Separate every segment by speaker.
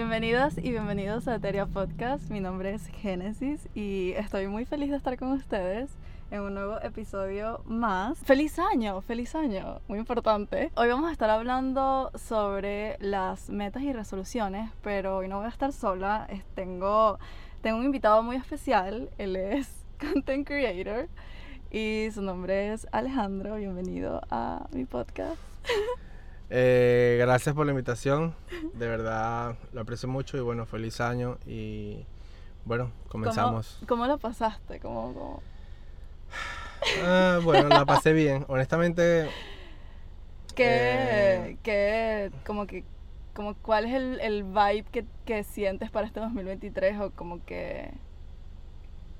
Speaker 1: Bienvenidas y bienvenidos a Eteria Podcast. Mi nombre es Génesis y estoy muy feliz de estar con ustedes en un nuevo episodio más. ¡Feliz año! ¡Feliz año! Muy importante. Hoy vamos a estar hablando sobre las metas y resoluciones, pero hoy no voy a estar sola. Tengo, tengo un invitado muy especial. Él es Content Creator y su nombre es Alejandro. Bienvenido a mi podcast.
Speaker 2: Eh, gracias por la invitación, de verdad lo aprecio mucho y bueno, feliz año y bueno, comenzamos.
Speaker 1: ¿Cómo, lo pasaste? ¿Cómo,
Speaker 2: ah, bueno, la pasé bien, honestamente.
Speaker 1: ¿Qué, eh, como que, como cuál es el, el vibe que, que, sientes para este 2023 o como que,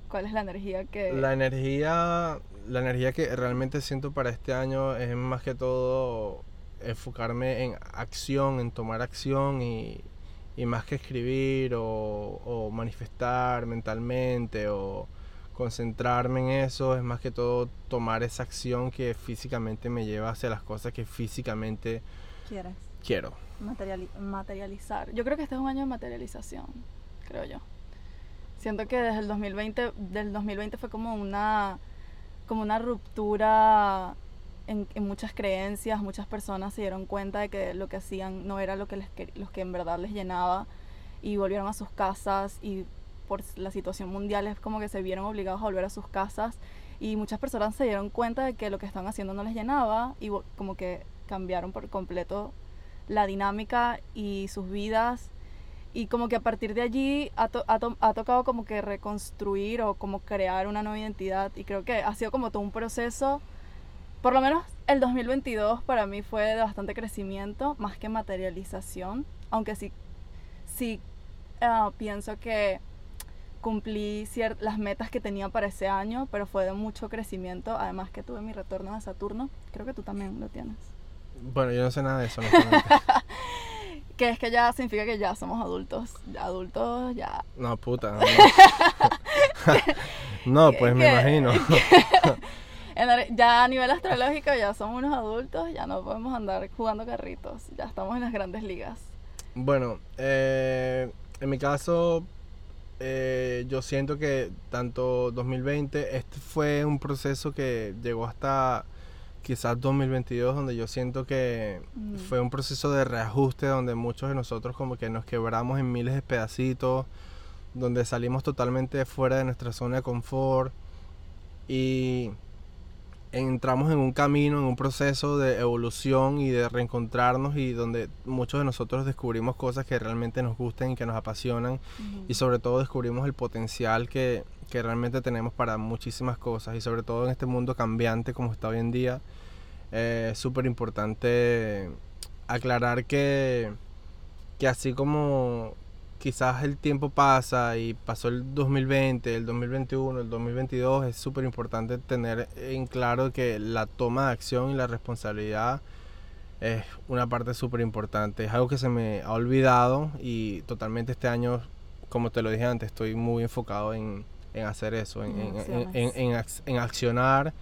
Speaker 1: cuál es la energía que...
Speaker 2: La energía, la energía que realmente siento para este año es más que todo enfocarme en acción, en tomar acción y, más que escribir o, manifestar mentalmente o concentrarme en eso, es más que todo tomar esa acción que físicamente me lleva hacia las cosas que físicamente
Speaker 1: ¿Quieres?
Speaker 2: quiero.
Speaker 1: materializar. Yo creo que este es un año de materialización, creo yo. Siento que desde el 2020, del 2020 fue como una, como una ruptura en, muchas creencias, muchas personas se dieron cuenta de que lo que hacían no era lo que, les, los que en verdad les llenaba y volvieron a sus casas y por la situación mundial es como que se vieron obligados a volver a sus casas y muchas personas se dieron cuenta de que lo que estaban haciendo no les llenaba y como que cambiaron por completo la dinámica y sus vidas y como que a partir de allí ha, ha, tocado como que reconstruir o como crear una nueva identidad y creo que ha sido como todo un proceso por lo menos el 2022 para mí fue de bastante crecimiento, más que materialización, aunque sí, sí ah, pienso que cumplí las metas que tenía para ese año, pero fue de mucho crecimiento, además que tuve mi retorno de Saturno, creo que tú también lo tienes.
Speaker 2: Bueno, yo no sé nada de eso.
Speaker 1: que es que ya significa que ya somos adultos, adultos, ya...
Speaker 2: No, puta. No, no pues me imagino
Speaker 1: ya a nivel astrológico ya somos unos adultos, ya no podemos andar jugando carritos, ya estamos en las grandes ligas.
Speaker 2: Bueno, eh, en mi caso, eh, yo siento que tanto 2020, este fue un proceso que llegó hasta quizás 2022, donde yo siento que mm. fue un proceso de reajuste, donde muchos de nosotros como que nos quebramos en miles de pedacitos, donde salimos totalmente fuera de nuestra zona de confort y entramos en un camino, en un proceso de evolución y de reencontrarnos y donde muchos de nosotros descubrimos cosas que realmente nos gustan y que nos apasionan. Y sobre todo descubrimos el potencial que, que, realmente tenemos para muchísimas cosas. Y sobre todo en este mundo cambiante como está hoy en día eh, es súper importante aclarar que, que así como quizás el tiempo pasa y pasó el 2020, el 2021, el 2022, es súper importante tener en claro que la toma de acción y la responsabilidad es una parte súper importante. Es algo que se me ha olvidado y totalmente este año, como te lo dije antes, estoy muy enfocado en, hacer eso, en, en, en accionar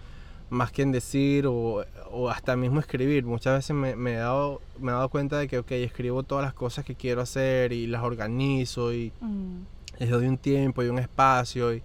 Speaker 2: más que en decir o, hasta mismo escribir. Muchas veces me, he dado, me he dado cuenta de que, ok, escribo todas las cosas que quiero hacer y las organizo y mm. les doy un tiempo y un espacio y,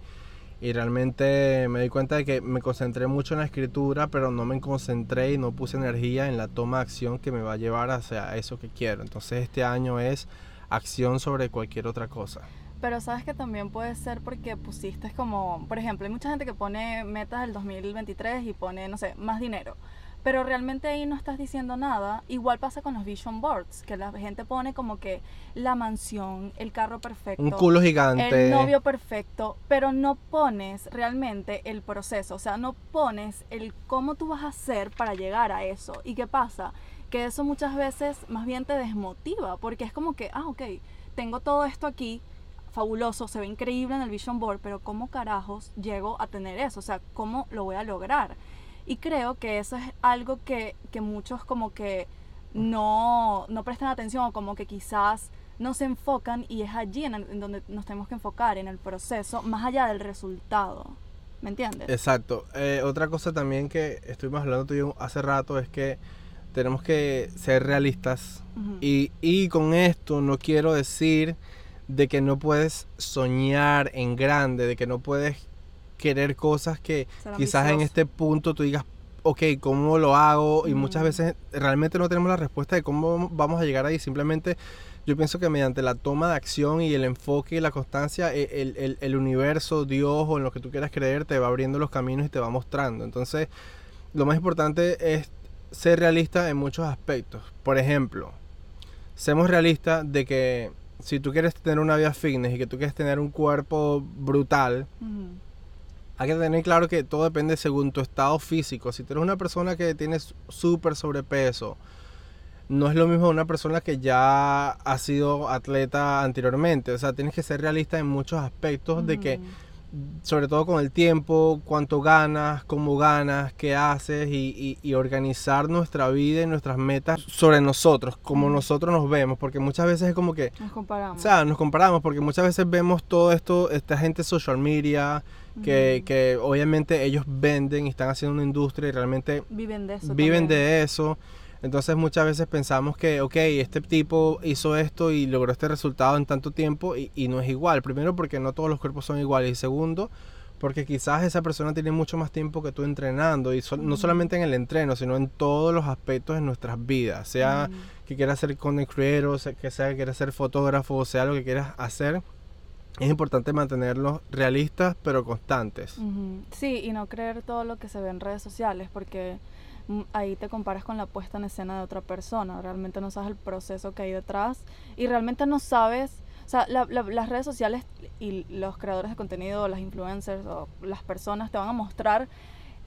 Speaker 2: y, realmente me doy cuenta de que me concentré mucho en la escritura, pero no me concentré y no puse energía en la toma de acción que me va a llevar hacia eso que quiero. Entonces este año es acción sobre cualquier otra cosa.
Speaker 1: Pero sabes que también puede ser porque pusiste como, por ejemplo, hay mucha gente que pone metas del 2023 y pone, no sé, más dinero. Pero realmente ahí no estás diciendo nada. Igual pasa con los vision boards, que la gente pone como que la mansión, el carro perfecto,
Speaker 2: un culo gigante,
Speaker 1: el novio perfecto, pero no pones realmente el proceso, o sea, no pones el cómo tú vas a hacer para llegar a eso. ¿Y qué pasa? Que eso muchas veces más bien te desmotiva, porque es como que, ah, ok, tengo todo esto aquí, fabuloso, se ve increíble en el Vision Board, pero ¿cómo carajos llego a tener eso? O sea, ¿cómo lo voy a lograr? Y creo que eso es algo que, que muchos como que no, no prestan atención o como que quizás no se enfocan y es allí en, donde nos tenemos que enfocar, en el proceso, más allá del resultado. ¿Me entiendes?
Speaker 2: Exacto. Eh, otra cosa también que estuvimos hablando tú y yo hace rato es que tenemos que ser realistas. Y, y con esto no quiero decir de que no puedes soñar en grande, de que no puedes querer cosas que quizás en este punto tú digas, ok, ¿cómo lo hago? Y muchas veces realmente no tenemos la respuesta de cómo vamos a llegar ahí. Simplemente yo pienso que mediante la toma de acción y el enfoque y la constancia, e- el, el- el universo, Dios o en lo que tú quieras creer, te va abriendo los caminos y te va mostrando. Entonces, lo más importante es ser realista en muchos aspectos. Por ejemplo, seamos realistas de que si tú quieres tener una vida fitness y que tú quieres tener un cuerpo brutal, hay que tener claro que todo depende según tu estado físico. Si tú eres una persona que tienes súper sobrepeso, no es lo mismo una persona que ya ha sido atleta anteriormente. O sea, tienes que ser realista en muchos aspectos de que. Sobre todo con el tiempo, cuánto ganas, cómo ganas, qué haces y, y- y organizar nuestra vida y nuestras metas sobre nosotros, como nosotros nos vemos. Porque muchas veces es como que
Speaker 1: Nos comparamos.
Speaker 2: o sea, nos comparamos porque muchas veces vemos todo esto, esta gente social media, que, que obviamente ellos venden y están haciendo una industria y realmente
Speaker 1: viven de eso.
Speaker 2: viven
Speaker 1: también.
Speaker 2: de eso. Entonces muchas veces pensamos que, ok, este tipo hizo esto y logró este resultado en tanto tiempo y, y no es igual. Primero porque no todos los cuerpos son iguales. Y segundo porque quizás esa persona tiene mucho más tiempo que tú entrenando y sol- no solamente en el entreno, sino en todos los aspectos de nuestras vidas, sea que quieras ser content creator, sea- que sea que quieras ser fotógrafo, o sea lo que quieras hacer, es importante mantenerlos realistas pero constantes.
Speaker 1: Sí, y no creer todo lo que se ve en redes sociales, porque ahí te comparas con la puesta en escena de otra persona. Realmente no sabes el proceso que hay detrás y realmente no sabes. O sea, la- la- las redes sociales y los creadores de contenido, las influencers o las personas te van a mostrar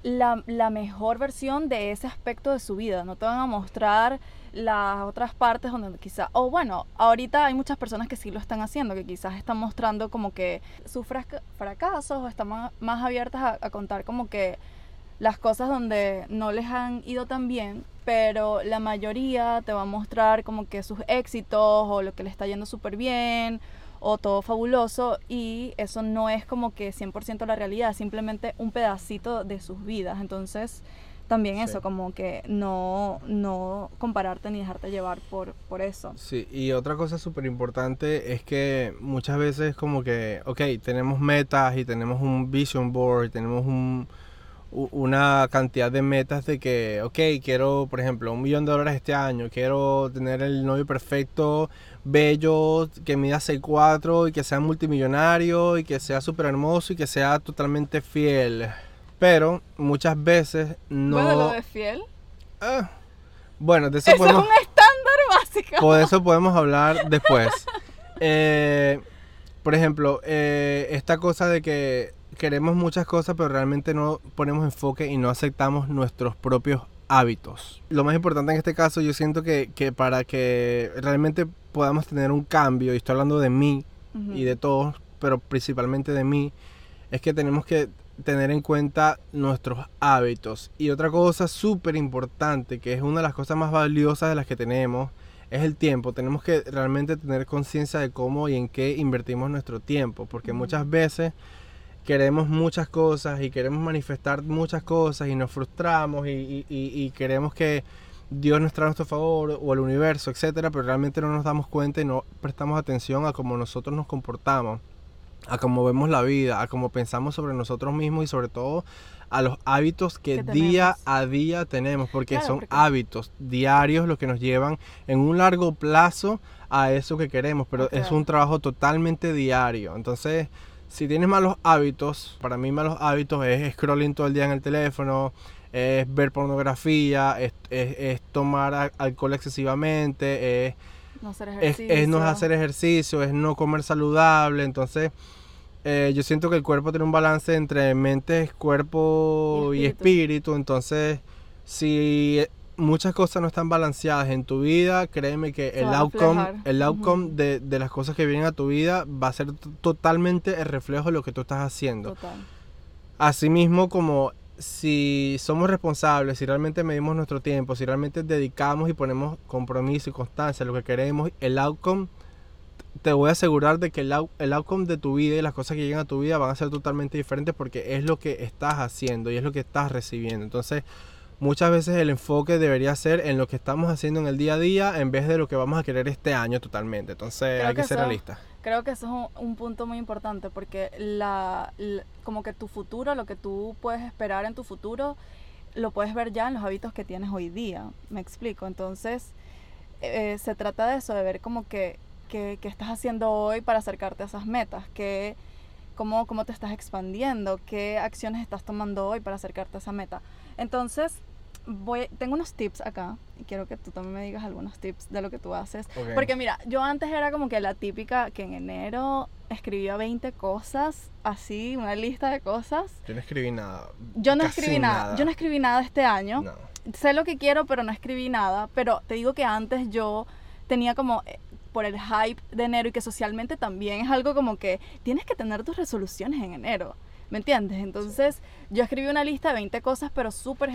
Speaker 1: la, mejor versión de ese aspecto de su vida. No te van a mostrar las otras partes donde quizá, o bueno, ahorita hay muchas personas que sí lo están haciendo, que quizás están mostrando como que sus fraca- fracasos o están más, abiertas a contar como que las cosas donde no les han ido tan bien, pero la mayoría te va a mostrar como que sus éxitos o lo que le está yendo súper bien o todo fabuloso y eso no es como que 100% la realidad, simplemente un pedacito de sus vidas. Entonces, también
Speaker 2: Sí.
Speaker 1: eso, como que no, no compararte ni dejarte llevar por, por eso.
Speaker 2: Sí, y otra cosa súper importante es que muchas veces como que, ok, tenemos metas y tenemos un vision board, y tenemos un, una cantidad de metas de que, ok, quiero, por ejemplo, un millón de dólares este año, quiero tener el novio perfecto, bello, que mida 6'4 y que sea multimillonario y que sea súper hermoso y que sea totalmente fiel. Pero muchas veces no...
Speaker 1: Bueno, lo de fiel.
Speaker 2: Ah, bueno, de eso
Speaker 1: Eso es
Speaker 2: podemos...
Speaker 1: un estándar básico.
Speaker 2: Por eso podemos hablar después. Eh, por ejemplo, eh, esta cosa de que queremos muchas cosas, pero realmente no ponemos enfoque y no aceptamos nuestros propios hábitos. Lo más importante en este caso, yo siento que, que para que realmente podamos tener un cambio, y estoy hablando de mí y de todos, pero principalmente de mí, es que tenemos que tener en cuenta nuestros hábitos. Y otra cosa súper importante, que es una de las cosas más valiosas de las que tenemos, es el tiempo. Tenemos que realmente tener conciencia de cómo y en qué invertimos nuestro tiempo, porque muchas veces queremos muchas cosas y queremos manifestar muchas cosas y nos frustramos y, y- y- y queremos que Dios nos traiga a nuestro favor o el universo, etcétera, pero realmente no nos damos cuenta y no prestamos atención a cómo nosotros nos comportamos, a cómo vemos la vida, a cómo pensamos sobre nosotros mismos y sobre todo a los hábitos que,
Speaker 1: Que
Speaker 2: día a día tenemos, porque
Speaker 1: Claro,
Speaker 2: son
Speaker 1: porque-
Speaker 2: hábitos diarios los que nos llevan en un largo plazo a eso que queremos, pero es un trabajo totalmente diario. Entonces, si tienes malos hábitos, para mí malos hábitos es scrolling todo el día en el teléfono, es ver pornografía, es, es- es tomar alcohol excesivamente, es,
Speaker 1: No hacer
Speaker 2: es,
Speaker 1: ejercicio.
Speaker 2: es no hacer ejercicio, es no comer saludable. Entonces, eh, yo siento que el cuerpo tiene un balance entre mente, cuerpo
Speaker 1: Y
Speaker 2: y espíritu. Entonces, si muchas cosas no están balanceadas en tu vida, créeme que
Speaker 1: Se
Speaker 2: el outcome, el outcome de, de las cosas que vienen a tu vida va a ser totalmente el reflejo de lo que tú estás haciendo.
Speaker 1: Total.
Speaker 2: Asimismo, como si somos responsables, si realmente medimos nuestro tiempo, si realmente dedicamos y ponemos compromiso y constancia a lo que queremos, el outcome, te voy a asegurar de que el, out- el outcome de tu vida y las cosas que llegan a tu vida van a ser totalmente diferentes porque es lo que estás haciendo y es lo que estás recibiendo. Entonces, muchas veces el enfoque debería ser en lo que estamos haciendo en el día a día en vez de lo que vamos a querer este año totalmente. Entonces
Speaker 1: Creo
Speaker 2: hay que,
Speaker 1: que
Speaker 2: ser realistas.
Speaker 1: Creo que eso es un, un punto muy importante porque la, la- como que tu futuro, lo que tú puedes esperar en tu futuro, lo puedes ver ya en los hábitos que tienes hoy día. Me explico. Entonces, eh, se trata de eso, de ver como que, que, que estás haciendo hoy para acercarte a esas metas, que, cómo, cómo te estás expandiendo, qué acciones estás tomando hoy para acercarte a esa meta. Entonces, voy, tengo unos tips acá y quiero que tú también me digas algunos tips de lo que tú haces.
Speaker 2: Ok.
Speaker 1: Porque mira, yo antes era como que la típica que en enero escribía 20 cosas, así, una lista de cosas.
Speaker 2: Yo no escribí nada.
Speaker 1: Yo no
Speaker 2: Casi
Speaker 1: escribí nada. Yo no escribí nada este año.
Speaker 2: No.
Speaker 1: Sé lo que quiero, pero no escribí nada. Pero te digo que antes yo tenía como por el hype de enero y que socialmente también es algo como que tienes que tener tus resoluciones en enero. ¿Me entiendes? Entonces yo escribí una lista de 20 cosas, pero súper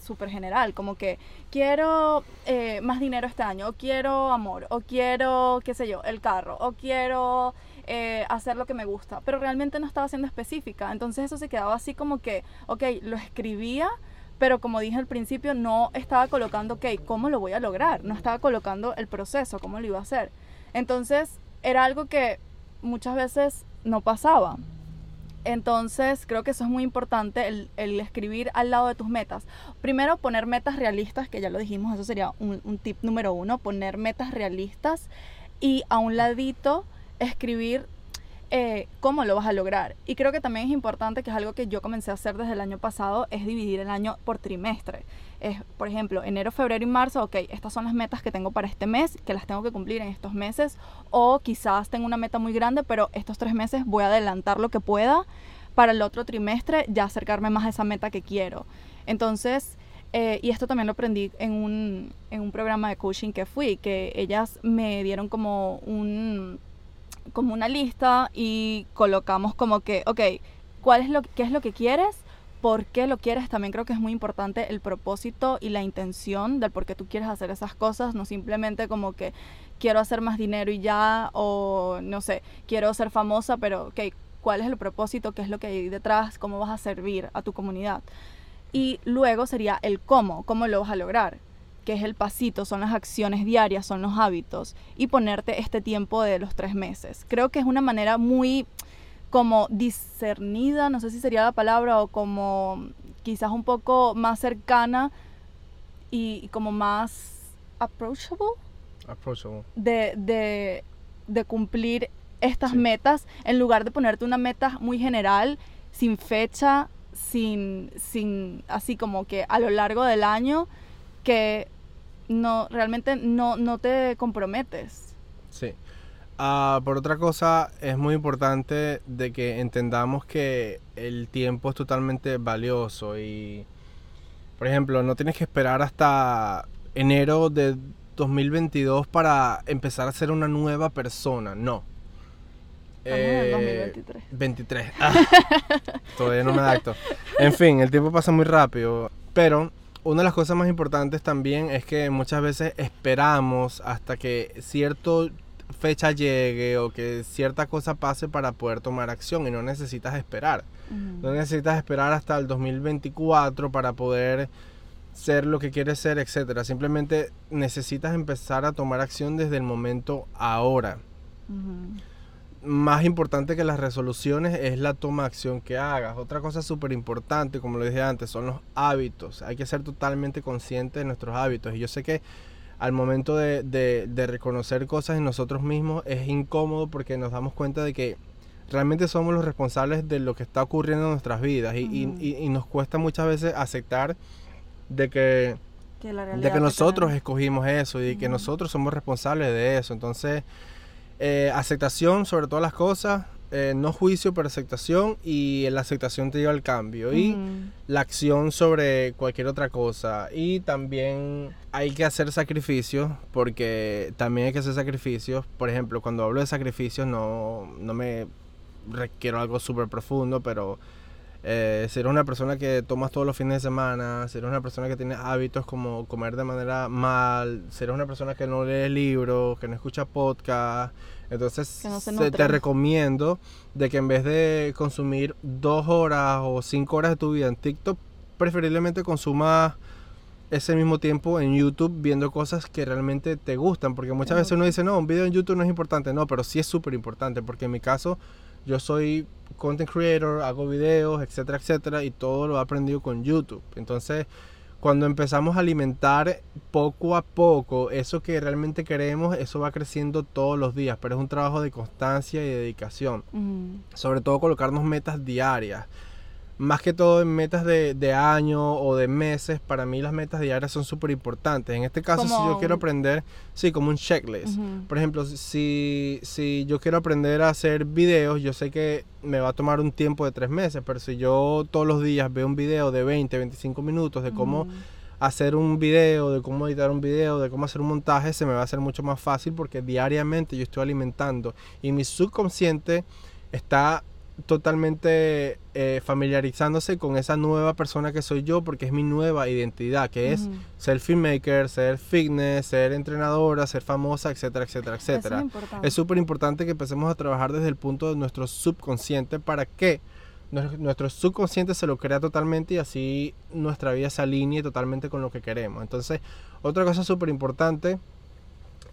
Speaker 1: súper general, como que quiero eh, más dinero este año, o quiero amor, o quiero, qué sé yo, el carro, o quiero eh, hacer lo que me gusta, pero realmente no estaba siendo específica. Entonces eso se quedaba así como que, ok, lo escribía, pero como dije al principio, no estaba colocando, ok, ¿cómo lo voy a lograr? No estaba colocando el proceso, cómo lo iba a hacer. Entonces era algo que muchas veces no pasaba. Entonces creo que eso es muy importante, el, escribir al lado de tus metas. Primero poner metas realistas, que ya lo dijimos, eso sería un, un tip número uno, poner metas realistas y a un ladito escribir eh, cómo lo vas a lograr. Y creo que también es importante, que es algo que yo comencé a hacer desde el año pasado, es dividir el año por trimestre. Es, por ejemplo, enero, febrero y marzo, ok, estas son las metas que tengo para este mes, que las tengo que cumplir en estos meses, o quizás tengo una meta muy grande, pero estos tres meses voy a adelantar lo que pueda para el otro trimestre ya acercarme más a esa meta que quiero. Entonces, eh, y esto también lo aprendí en un, en un programa de coaching que fui, que ellas me dieron como un como una lista y colocamos como que, ok, ¿cuál es lo, ¿qué es lo que quieres? ¿Por qué lo quieres? También creo que es muy importante el propósito y la intención del por qué tú quieres hacer esas cosas, no simplemente como que quiero hacer más dinero y ya, o no sé, quiero ser famosa, pero ok, ¿cuál es el propósito? ¿Qué es lo que hay detrás? ¿Cómo vas a servir a tu comunidad? Y luego sería el cómo, cómo lo vas a lograr que es el pasito, son las acciones diarias, son los hábitos, y ponerte este tiempo de los tres meses. Creo que es una manera muy como discernida, no sé si sería la palabra, o como quizás un poco más cercana y como más approachable
Speaker 2: Approachable.
Speaker 1: de, de, de cumplir estas
Speaker 2: Sí.
Speaker 1: metas en lugar de ponerte una meta muy general, sin fecha, sin, sin así como que a lo largo del año, que no realmente no, no te comprometes.
Speaker 2: Sí. Ah, por otra cosa, es muy importante de que entendamos que el tiempo es totalmente valioso y, por ejemplo, no tienes que esperar hasta enero de 2022 para empezar a ser una nueva persona, no.
Speaker 1: Estamos en
Speaker 2: Eh,
Speaker 1: 2023.
Speaker 2: 23. Ah, todavía no me adapto. En fin, el tiempo pasa muy rápido. Pero una de las cosas más importantes también es que muchas veces esperamos hasta que cierta fecha llegue o que cierta cosa pase para poder tomar acción y no necesitas esperar. No necesitas esperar hasta el 2024 para poder ser lo que quieres ser, etcétera. Simplemente necesitas empezar a tomar acción desde el momento ahora. Más importante que las resoluciones es la toma de acción que hagas. Otra cosa súper importante, como lo dije antes, son los hábitos. Hay que ser totalmente conscientes de nuestros hábitos. Y yo sé que al momento de, de- de reconocer cosas en nosotros mismos es incómodo porque nos damos cuenta de que realmente somos los responsables de lo que está ocurriendo en nuestras vidas. Y, y- y- y nos cuesta muchas veces aceptar de que de que nosotros escogimos eso y que nosotros somos responsables de eso. Entonces, eh, aceptación sobre todas las cosas, eh, no juicio, pero aceptación y la aceptación te lleva al cambio y la acción sobre cualquier otra cosa. Y también hay que hacer sacrificios porque también hay que hacer sacrificios. Por ejemplo, cuando hablo de sacrificios no, no me requiero algo súper profundo, pero eh, si eres una persona que tomas todos los fines de semana, si eres una persona que tiene hábitos como comer de manera mal, si eres una persona que no lee libros, que no escucha podcast, entonces
Speaker 1: no se
Speaker 2: se- te recomiendo de que en vez de consumir dos horas o cinco horas de tu vida en TikTok, preferiblemente consumas ese mismo tiempo en YouTube viendo cosas que realmente te gustan, porque muchas veces uno dice, no, un video en YouTube no es importante, no, pero sí es súper importante, porque en mi caso yo soy content creator, hago videos, etcétera, etcétera, y todo lo he aprendido con YouTube. Entonces, cuando empezamos a alimentar poco a poco eso que realmente queremos, eso va creciendo todos los días, pero es un trabajo de constancia y dedicación. Sobre todo colocarnos metas diarias más que todo en metas de, de año o de meses, para mí las metas diarias son súper importantes. En este caso, si yo quiero aprender, sí, como un checklist. Por ejemplo, si, si yo quiero aprender a hacer videos, yo sé que me va a tomar un tiempo de tres meses, pero si yo todos los días veo un video de 20, 25 minutos de cómo hacer un video, de cómo editar un video, de cómo hacer un montaje, se me va a hacer mucho más fácil porque diariamente yo estoy alimentando y mi subconsciente está totalmente eh, familiarizándose con esa nueva persona que soy yo porque es mi nueva identidad, que es ser filmmaker, ser fitness, ser entrenadora, ser famosa, etcétera, etcétera, etcétera. Es súper importante que empecemos a trabajar desde el punto de nuestro subconsciente para que nuestro subconsciente se lo crea totalmente y así nuestra vida se alinee totalmente con lo que queremos. Entonces, otra cosa súper importante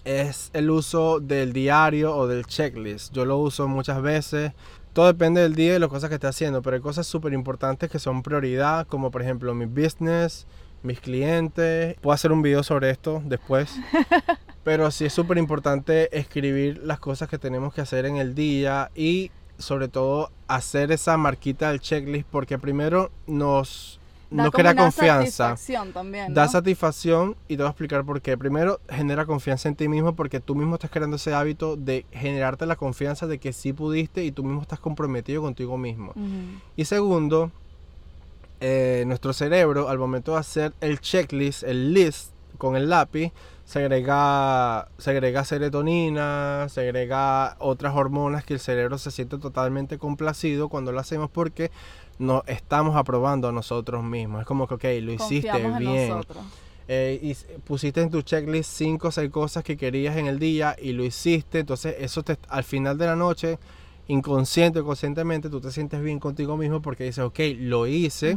Speaker 2: es el uso del diario o del checklist. Yo lo uso muchas veces todo depende del día y las cosas que esté haciendo, pero hay cosas súper importantes que son prioridad, como por ejemplo mi business, mis clientes. Puedo hacer un video sobre esto después. pero sí es súper importante escribir las cosas que tenemos que hacer en el día y sobre todo hacer esa marquita del checklist porque primero nos no crea confianza.
Speaker 1: También,
Speaker 2: Da satisfacción y te voy a explicar por qué. Primero, genera confianza en ti mismo porque tú mismo estás creando ese hábito de generarte la confianza de que sí pudiste y tú mismo estás comprometido contigo mismo. Y segundo, eh, nuestro cerebro al momento de hacer el checklist, el list con el lápiz, segrega, segrega serotonina, segrega otras hormonas que el cerebro se siente totalmente complacido cuando lo hacemos porque no estamos aprobando a nosotros mismos. Es como que, ok, lo hiciste bien. Eh, y pusiste en tu checklist cinco o seis cosas que querías en el día y lo hiciste. Entonces, eso te, al final de la noche, inconsciente o conscientemente, tú te sientes bien contigo mismo porque dices, ok, lo hice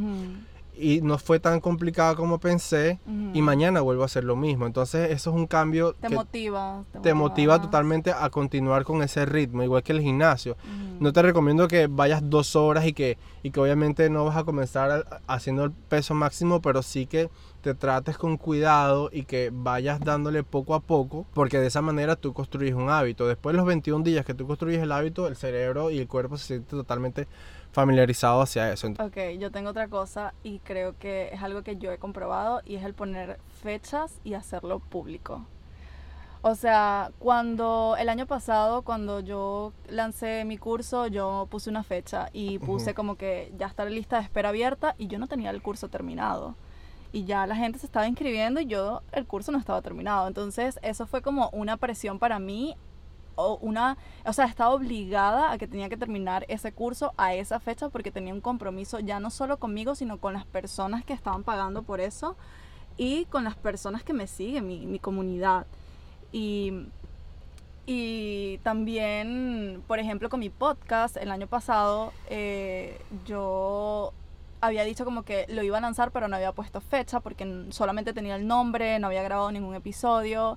Speaker 2: y no fue tan complicado como pensé y mañana vuelvo a hacer lo mismo. Entonces eso es un cambio
Speaker 1: te motiva.
Speaker 2: Te, motiva, totalmente a continuar con ese ritmo, igual que el gimnasio. No te recomiendo que vayas dos horas y que, y que obviamente no vas a comenzar haciendo el peso máximo, pero sí que te trates con cuidado y que vayas dándole poco a poco, porque de esa manera tú construyes un hábito. Después de los 21 días que tú construyes el hábito, el cerebro y el cuerpo se sienten totalmente familiarizado hacia eso.
Speaker 1: Ok, yo tengo otra cosa y creo que es algo que yo he comprobado y es el poner fechas y hacerlo público. O sea, cuando el año pasado, cuando yo lancé mi curso, yo puse una fecha y puse como que ya está la lista de espera abierta y yo no tenía el curso terminado. Y ya la gente se estaba inscribiendo y yo el curso no estaba terminado. Entonces eso fue como una presión para mí una, o sea, estaba obligada a que tenía que terminar ese curso a esa fecha porque tenía un compromiso ya no solo conmigo, sino con las personas que estaban pagando por eso y con las personas que me siguen, mi, mi comunidad. Y, y también, por ejemplo, con mi podcast, el año pasado, eh, yo había dicho como que lo iba a lanzar, pero no había puesto fecha porque solamente tenía el nombre, no había grabado ningún episodio.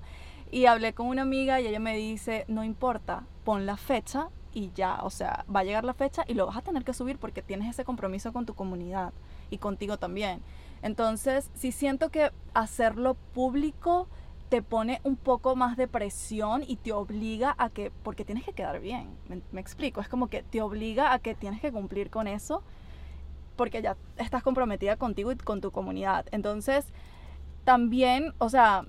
Speaker 1: Y hablé con una amiga y ella me dice, no importa, pon la fecha y ya, o sea, va a llegar la fecha y lo vas a tener que subir porque tienes ese compromiso con tu comunidad y contigo también. Entonces, si siento que hacerlo público te pone un poco más de presión y te obliga a que, porque tienes que quedar bien, me, me, explico, es como que te obliga a que tienes que cumplir con eso porque ya estás comprometida contigo y con tu comunidad. Entonces, también, o sea,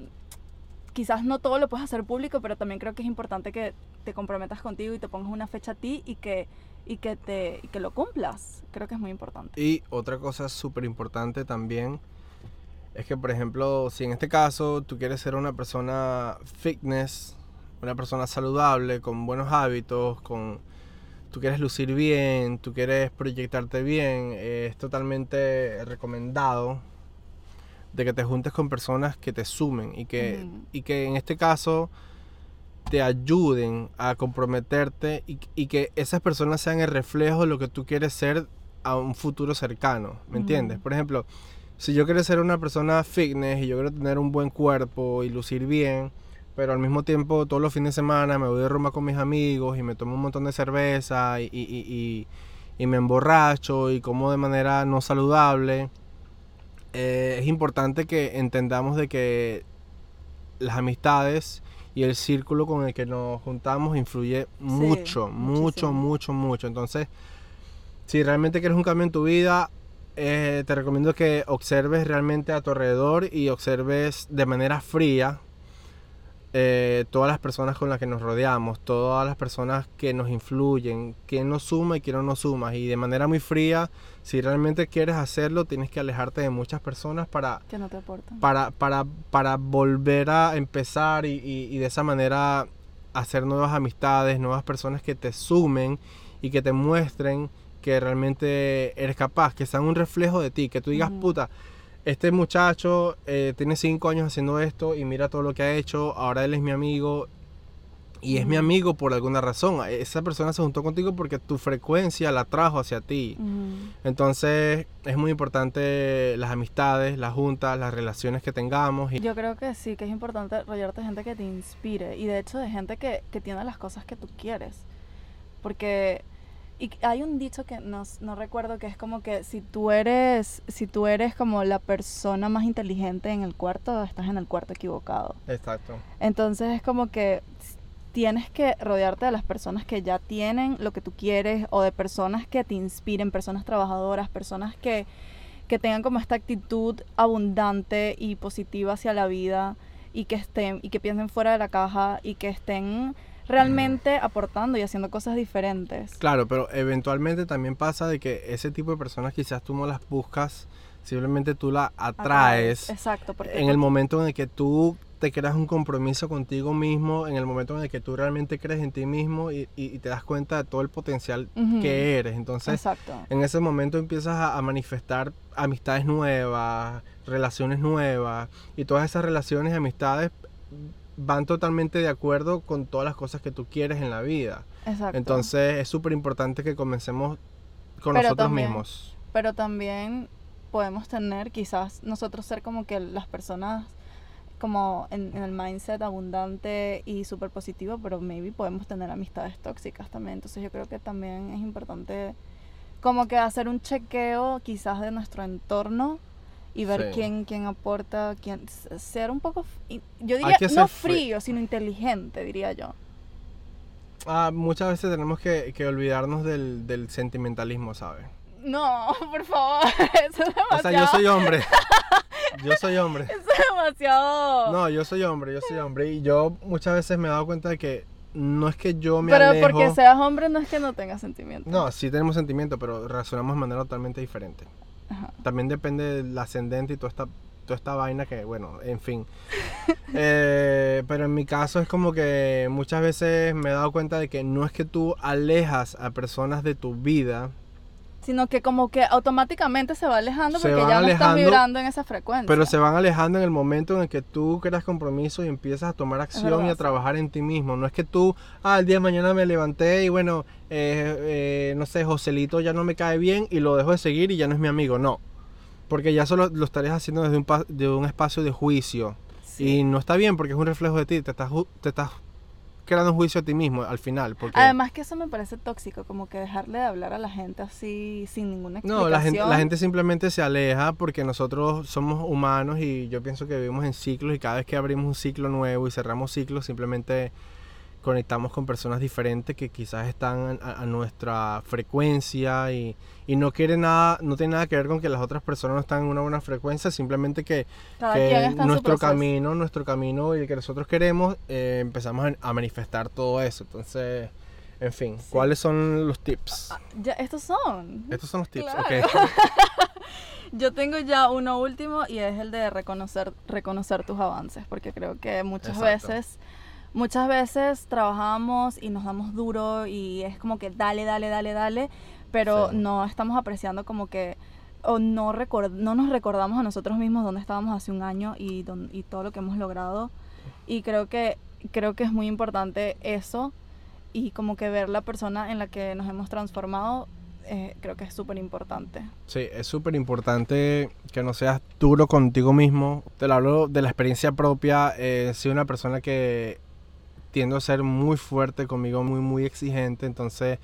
Speaker 1: quizás no todo lo puedes hacer público, pero también creo que es importante que te comprometas contigo y te pongas una fecha a ti y que, y que, te, y que lo cumplas. Creo que es muy importante.
Speaker 2: Y otra cosa súper importante también es que, por ejemplo, si en este caso tú quieres ser una persona fitness, una persona saludable, con buenos hábitos, con tú quieres lucir bien, tú quieres proyectarte bien, es totalmente recomendado de que te juntes con personas que te sumen y que, y que en este caso te ayuden a comprometerte y, que esas personas sean el reflejo de lo que tú quieres ser a un futuro cercano, ¿me entiendes? Por ejemplo, si yo quiero ser una persona fitness y yo quiero tener un buen cuerpo y lucir bien, pero al mismo tiempo todos los fines de semana me voy de rumba con mis amigos y me tomo un montón de cerveza y, y, y, y me emborracho y como de manera no saludable, eh, es importante que entendamos de que las amistades y el círculo con el que nos juntamos influye mucho, mucho, mucho, mucho. Entonces, si realmente quieres un cambio en tu vida, eh, te recomiendo que observes realmente a tu alrededor y observes de manera fría eh, todas las personas con las que nos rodeamos, todas las personas que nos influyen, quién nos suma y quién no nos suma. Y de manera muy fría, si realmente quieres hacerlo, tienes que alejarte de muchas personas para,
Speaker 1: que no te aportan.
Speaker 2: para, para, para volver a empezar y, y de esa manera hacer nuevas amistades, nuevas personas que te sumen y que te muestren que realmente eres capaz, que sean un reflejo de ti, que tú digas, puta, este muchacho eh, tiene cinco años haciendo esto y mira todo lo que ha hecho, ahora él es mi amigo y es mi amigo por alguna razón. Esa persona se juntó contigo porque tu frecuencia la trajo hacia ti. Entonces es muy importante las amistades, las juntas, las relaciones que tengamos.
Speaker 1: Yo creo que sí, que es importante rodearte de gente que te inspire y de hecho de gente que, que tiene las cosas que tú quieres. Porque y hay un dicho que no, no, recuerdo que es como que si tú eres si tú eres como la persona más inteligente en el cuarto, estás en el cuarto equivocado.
Speaker 2: Exacto.
Speaker 1: Entonces es como que tienes que rodearte de las personas que ya tienen lo que tú quieres o de personas que te inspiren, personas trabajadoras, personas que, que tengan como esta actitud abundante y positiva hacia la vida y que estén y que piensen fuera de la caja y que estén realmente aportando y haciendo cosas diferentes.
Speaker 2: Claro, pero eventualmente también pasa de que ese tipo de personas quizás tú no las buscas, simplemente tú las atraes.
Speaker 1: Exacto.
Speaker 2: Porque en el momento en el que tú te creas un compromiso contigo mismo, en el momento en el que tú realmente crees en ti mismo y, te das cuenta de todo el potencial que eres. Entonces, en ese momento empiezas a, a manifestar amistades nuevas, relaciones nuevas y todas esas relaciones y amistades van totalmente de acuerdo con todas las cosas que tú quieres en la vida. Exacto. Entonces es súper importante que comencemos con nosotros mismos.
Speaker 1: Pero también podemos tener, quizás nosotros ser como que las personas como en, el mindset abundante y súper positivo, pero maybe podemos tener amistades tóxicas también. Entonces yo creo que también es importante como que hacer un chequeo quizás de nuestro entorno y ver quién, quién aporta, quién, ser un poco, yo diría, no frío, sino inteligente, diría yo.
Speaker 2: Ah, muchas veces tenemos que, que olvidarnos del, del, sentimentalismo, ¿sabes?
Speaker 1: No, por favor, eso es demasiado. O
Speaker 2: sea, yo soy hombre. Yo soy hombre.
Speaker 1: Eso es demasiado.
Speaker 2: No, yo soy hombre, yo soy hombre. Y yo muchas veces me he dado cuenta de que no es que yo me
Speaker 1: Pero porque seas hombre no es que no tengas sentimientos.
Speaker 2: No, sí tenemos sentimientos, pero razonamos de manera totalmente diferente. También depende del ascendente y toda esta, toda esta vaina que, bueno, en fin. Eh, pero en mi caso es como que muchas veces me he dado cuenta de que no es que tú alejas a personas de tu vida,
Speaker 1: sino que como que automáticamente se va alejando porque ya no están vibrando en esa frecuencia.
Speaker 2: Pero se van alejando en el momento en el que tú creas compromiso y empiezas a tomar acción y a trabajar en ti mismo. No es que tú, ah, el día de mañana me levanté y bueno, eh, eh, no sé, Joselito ya no me cae bien y lo dejo de seguir y ya no es mi amigo. No, porque ya solo lo estarías haciendo desde un, de un espacio de juicio. Y no está bien porque es un reflejo de ti, te estás, te estás creando un juicio a ti mismo al final. Porque...
Speaker 1: Además que eso me parece tóxico, como que dejarle de hablar a la gente así sin ninguna explicación.
Speaker 2: No, la gente, la gente simplemente se aleja porque nosotros somos humanos y yo pienso que vivimos en ciclos y cada vez que abrimos un ciclo nuevo y cerramos ciclos simplemente conectamos con personas diferentes que quizás están a, nuestra frecuencia y, y, no quiere nada, no tiene nada que ver con que las otras personas no están en una buena frecuencia, simplemente que, nuestro camino, nuestro camino y el que nosotros queremos, eh, empezamos a, manifestar todo eso. Entonces, en fin, ¿cuáles son los tips?
Speaker 1: Ah, ya, estos son.
Speaker 2: Estos son los tips,
Speaker 1: Yo tengo ya uno último y es el de reconocer, reconocer tus avances, porque creo que muchas veces muchas veces trabajamos y nos damos duro y es como que dale, dale, dale, dale, pero no estamos apreciando como que o no, no nos recordamos a nosotros mismos dónde estábamos hace un año y, y todo lo que hemos logrado. Y creo que, creo que es muy importante eso y como que ver la persona en la que nos hemos transformado eh, creo que es súper importante.
Speaker 2: Sí, es súper importante que no seas duro contigo mismo. Te lo hablo de la experiencia propia. Eh, soy una persona que tiendo a ser muy fuerte conmigo, muy, muy exigente. Entonces,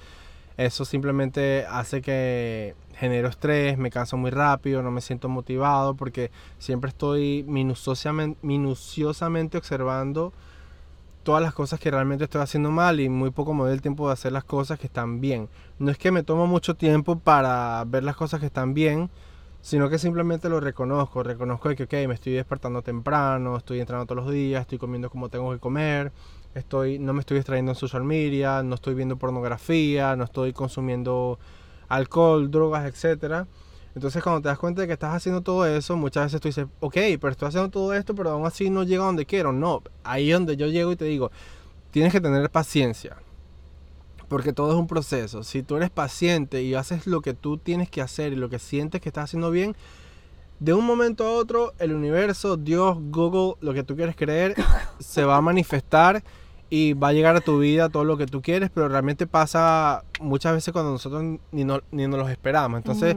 Speaker 2: eso simplemente hace que genero estrés, me canso muy rápido, no me siento motivado porque siempre estoy minuciosamente, observando todas las cosas que realmente estoy haciendo mal y muy poco me doy el tiempo de hacer las cosas que están bien. No es que me tomo mucho tiempo para ver las cosas que están bien, sino que simplemente lo reconozco. Reconozco que, ok, me estoy despertando temprano, estoy entrando todos los días, estoy comiendo como tengo que comer, estoy, no me estoy distrayendo en social media, no estoy viendo pornografía, no estoy consumiendo alcohol, drogas, etcétera. Entonces cuando te das cuenta de que estás haciendo todo eso, muchas veces tú dices, ok, pero estoy haciendo todo esto, pero aún así no llego a donde quiero. No, ahí es donde yo llego y te digo, tienes que tener paciencia. Porque todo es un proceso. Si tú eres paciente y haces lo que tú tienes que hacer y lo que sientes que estás haciendo bien, de un momento a otro, el universo, Dios, Google, lo que tú quieres creer, se va a manifestar y va a llegar a tu vida todo lo que tú quieres, pero realmente pasa muchas veces cuando nosotros ni, no, ni nos lo esperamos. Entonces,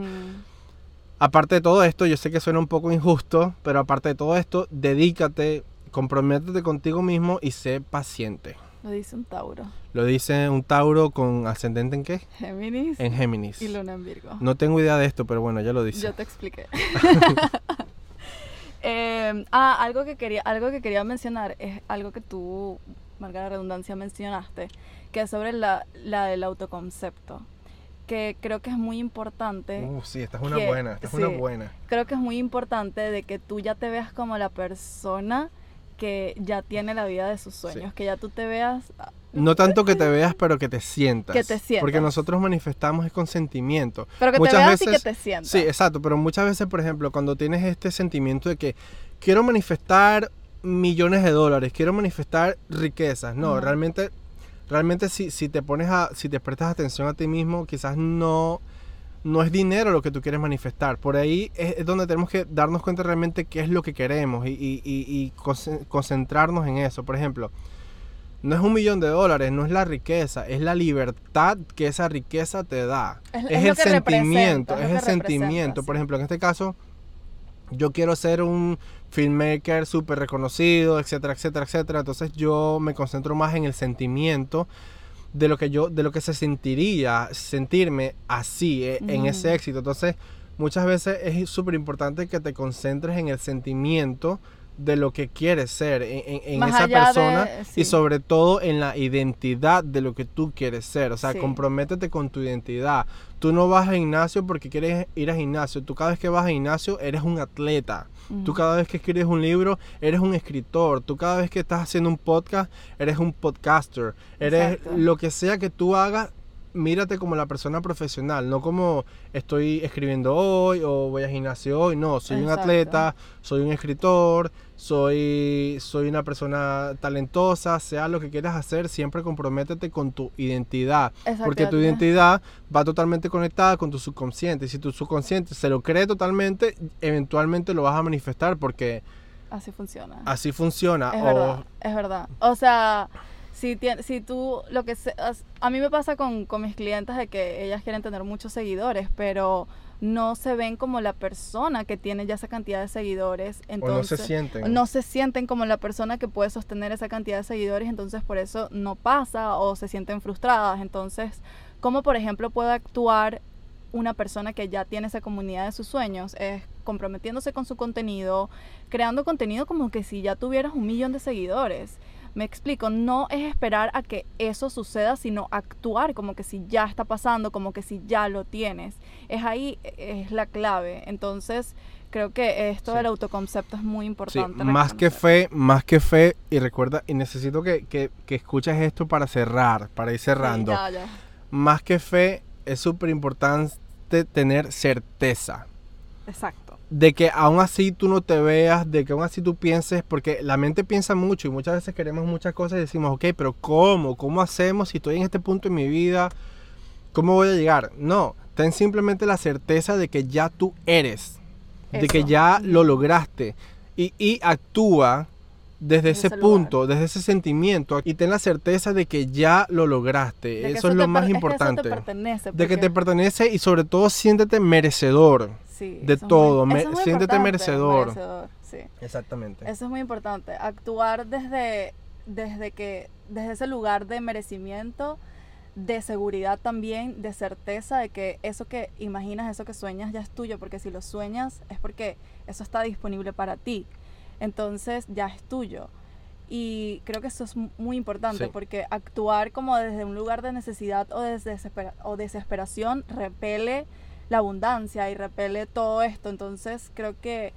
Speaker 2: aparte de todo esto, yo sé que suena un poco injusto, pero aparte de todo esto, dedícate, comprométete contigo mismo y sé paciente.
Speaker 1: Lo dice un Tauro.
Speaker 2: Lo dice un Tauro con ascendente en qué?
Speaker 1: Géminis.
Speaker 2: En Géminis.
Speaker 1: Y Luna en Virgo.
Speaker 2: No tengo idea de esto, pero bueno, ya lo dice.
Speaker 1: Yo te expliqué. eh, ah, algo que quería, algo que quería mencionar es algo que tú, marca la redundancia, mencionaste, que es sobre la, la del autoconcepto que creo que es muy importante.
Speaker 2: Uh, sí, esta es una buena, esta es una buena.
Speaker 1: Creo que es muy importante de que tú ya te veas como la persona que ya tiene la vida de sus sueños, que ya tú te veas... Ah,
Speaker 2: no tanto que te veas, pero que te sientas.
Speaker 1: Que te sientas.
Speaker 2: Porque nosotros manifestamos es con sentimiento.
Speaker 1: Pero que te veas y que te sientas.
Speaker 2: Sí, exacto. Pero muchas veces, por ejemplo, cuando tienes este sentimiento de que quiero manifestar millones de dólares, quiero manifestar riquezas. No, realmente realmente si, si te pones a, si te prestas atención a ti mismo, quizás no, no es dinero lo que tú quieres manifestar. Por ahí es, donde tenemos que darnos cuenta realmente qué es lo que queremos y, y, y, concentrarnos en eso. Por ejemplo, no es un millón de dólares, no es la riqueza, es la libertad que esa riqueza te da. Es, el sentimiento, es, el sentimiento. Por ejemplo, en este caso, yo quiero ser un filmmaker súper reconocido, etcétera, etcétera, etcétera. Entonces yo me concentro más en el sentimiento de lo que yo, de lo que se sentiría sentirme así, eh, en ese éxito. Entonces, muchas veces es súper importante que te concentres en el sentimiento de lo que quieres ser en, esa persona y sobre todo en la identidad de lo que tú quieres ser. O sea, comprométete con tu identidad. Tú no vas a gimnasio porque quieres ir a gimnasio. Tú cada vez que vas a gimnasio eres un atleta. Tú cada vez que escribes un libro eres un escritor. Tú cada vez que estás haciendo un podcast eres un podcaster. Eres lo que sea que tú hagas, mírate como la persona profesional, no como estoy escribiendo hoy o voy a gimnasio hoy, no, soy un atleta, soy un escritor, soy, soy una persona talentosa, sea lo que quieras hacer, siempre comprométete con tu identidad, porque tu identidad va totalmente conectada con tu subconsciente, y si tu subconsciente se lo cree totalmente, eventualmente lo vas a manifestar porque...
Speaker 1: Así funciona.
Speaker 2: Así funciona.
Speaker 1: Es, verdad, es verdad. O sea si, si tú, lo que a mí me pasa con, con, mis clientes de que ellas quieren tener muchos seguidores, pero no se ven como la persona que tiene ya esa cantidad de seguidores. Entonces,
Speaker 2: no se sienten.
Speaker 1: No se sienten como la persona que puede sostener esa cantidad de seguidores, entonces por eso no pasa o se sienten frustradas. Entonces, ¿cómo por ejemplo puede actuar una persona que ya tiene esa comunidad de sus sueños? Es comprometiéndose con su contenido, creando contenido como que si ya tuvieras un millón de seguidores. Me explico, no es esperar a que eso suceda, sino actuar como que si ya está pasando, como que si ya lo tienes. Es ahí, es la clave. Entonces, creo que esto del autoconcepto es muy importante.
Speaker 2: más que fe, más que fe, y recuerda, y necesito que, que, escuches esto para cerrar, para ir cerrando. Más que fe, es súper importante tener certeza.
Speaker 1: Exacto
Speaker 2: de que aún así tú no te veas, de que aún así tú pienses, porque la mente piensa mucho y muchas veces queremos muchas cosas y decimos, ok, pero ¿cómo? ¿Cómo hacemos si estoy en este punto en mi vida? ¿Cómo voy a llegar? No, ten simplemente la certeza de que ya tú eres, de que ya lo lograste y, y actúa desde ese
Speaker 1: lugar.
Speaker 2: punto, desde ese sentimiento y ten la certeza de que ya lo lograste. Eso es lo más importante.
Speaker 1: Es que eso te pertenece.
Speaker 2: de que te pertenece y sobre todo siéntete merecedor.
Speaker 1: Sí,
Speaker 2: de
Speaker 1: es muy-
Speaker 2: todo, me- siéntete merecedor.
Speaker 1: merecedor, sí.
Speaker 2: Exactamente.
Speaker 1: Eso es muy importante. Actuar desde, desde que, desde ese lugar de merecimiento, de seguridad también, de certeza de que eso que imaginas, eso que sueñas ya es tuyo, porque si lo sueñas es porque eso está disponible para ti. Entonces ya es tuyo. Y creo que eso es mu- muy importante
Speaker 2: Sí.
Speaker 1: porque actuar como desde un lugar de necesidad o, desde desespera- o desesperación repele la abundancia y repele todo esto. Entonces creo que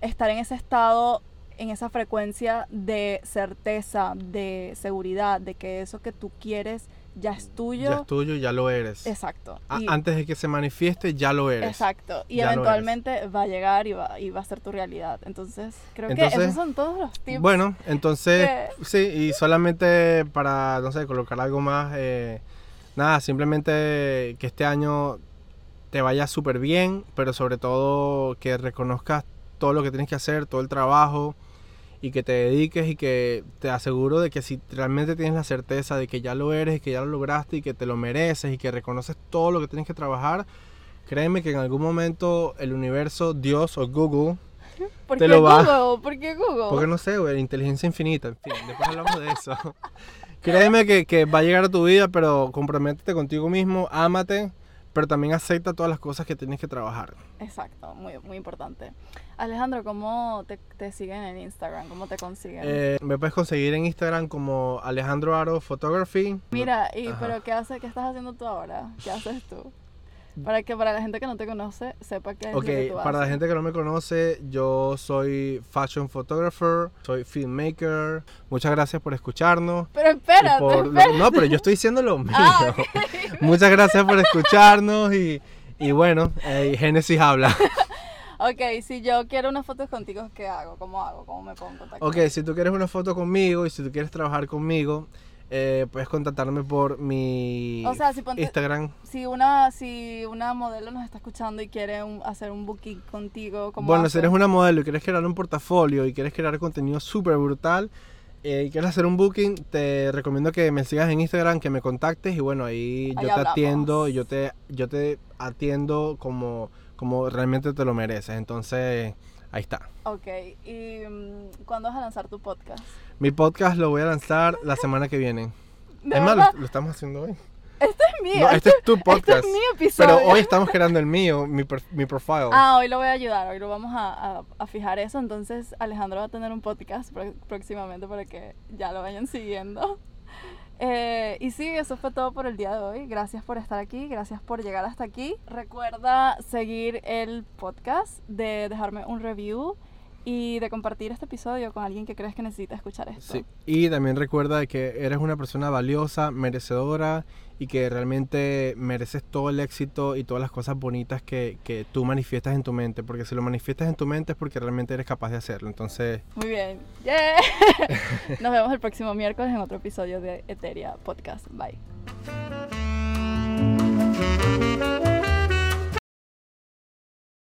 Speaker 1: estar en ese estado, en esa frecuencia de certeza, de seguridad, de que eso que tú quieres ya es tuyo.
Speaker 2: Ya es tuyo, ya lo eres.
Speaker 1: Exacto.
Speaker 2: A-
Speaker 1: Y-
Speaker 2: Antes de que se manifieste, ya lo eres.
Speaker 1: Exacto. Y
Speaker 2: Ya
Speaker 1: eventualmente va a llegar y va, y va a ser tu realidad. Entonces, creo
Speaker 2: Entonces,
Speaker 1: que esos son todos los tips.
Speaker 2: Bueno, entonces,
Speaker 1: que-
Speaker 2: sí, y solamente para, no sé, colocar algo más, eh, nada, simplemente que este año te vaya súper bien, pero sobre todo que reconozcas todo lo que tienes que hacer, todo el trabajo, y que te dediques y que te aseguro de que si realmente tienes la certeza de que ya lo eres y que ya lo lograste y que te lo mereces y que reconoces todo lo que tienes que trabajar, créeme que en algún momento el universo, Dios o Google,
Speaker 1: ¿Por
Speaker 2: te
Speaker 1: qué
Speaker 2: lo va-
Speaker 1: Google? ¿Por qué Google?
Speaker 2: porque no sé, güey, inteligencia infinita, en fin, después hablamos de eso. Créeme que, que va a llegar a tu vida, pero comprométete contigo mismo, ámate, pero también acepta todas las cosas que tienes que trabajar.
Speaker 1: Exacto, muy, muy importante. Alejandro, ¿cómo te, te siguen en Instagram? ¿Cómo te consiguen?
Speaker 2: Eh, me puedes conseguir en Instagram como Alejandro Aro Photography.
Speaker 1: Mira, y,
Speaker 2: Ajá.
Speaker 1: pero ¿qué, hace, ¿qué estás haciendo tú ahora? ¿Qué haces tú? Para que para la gente que no te conoce sepa qué es
Speaker 2: Ok,
Speaker 1: lo que tú
Speaker 2: para la gente que no me conoce, yo soy fashion photographer, soy filmmaker. Muchas gracias por escucharnos.
Speaker 1: Pero espérate.
Speaker 2: no, pero yo estoy diciendo lo mío.
Speaker 1: Ah, ok.
Speaker 2: Muchas gracias por escucharnos y, y bueno, eh, Génesis habla.
Speaker 1: Ok, si yo quiero unas fotos contigo, ¿qué hago? ¿Cómo hago? ¿Cómo me pongo?
Speaker 2: Ok, si tú quieres una foto conmigo y si tú quieres trabajar conmigo, eh, puedes contactarme por mi
Speaker 1: O sea, si ponte-
Speaker 2: Instagram.
Speaker 1: Si una, si una modelo nos está escuchando y quiere un- hacer un booking contigo, ¿cómo
Speaker 2: Bueno,
Speaker 1: hace?
Speaker 2: si eres una modelo y quieres crear un portafolio y quieres crear contenido súper brutal eh, y quieres hacer un booking, te recomiendo que me sigas en Instagram, que me contactes y bueno, ahí
Speaker 1: Ahí
Speaker 2: yo te atiendo yo te, yo te atiendo como, como realmente te lo mereces. Entonces, ahí está.
Speaker 1: Ok, ¿y mm, cuándo vas a lanzar tu podcast?
Speaker 2: Mi podcast lo voy a lanzar la semana que viene.
Speaker 1: ¿De
Speaker 2: es más, lo, lo estamos haciendo hoy.
Speaker 1: Este es mío.
Speaker 2: No, este es tu
Speaker 1: este
Speaker 2: podcast.
Speaker 1: es mi episodio.
Speaker 2: Pero hoy estamos creando el mío, mi, mi profile.
Speaker 1: Ah, hoy lo voy a ayudar, hoy lo vamos a, a- a fijar eso. Entonces, Alejandro va a tener un podcast pro- próximamente para que ya lo vayan siguiendo. Eh, y sí, eso fue todo por el día de hoy. Gracias por estar aquí, gracias por llegar hasta aquí. Recuerda seguir el podcast, de dejarme un review y de compartir este episodio con alguien que crees que necesita escuchar esto.
Speaker 2: Sí. Y también recuerda que eres una persona valiosa, merecedora y que realmente mereces todo el éxito y todas las cosas bonitas que, que tú manifiestas en tu mente. Porque si lo manifiestas en tu mente es porque realmente eres capaz de hacerlo. Entonces,
Speaker 1: Muy bien. Yeah. Nos vemos el próximo miércoles en otro episodio de Eteria Podcast. Bye.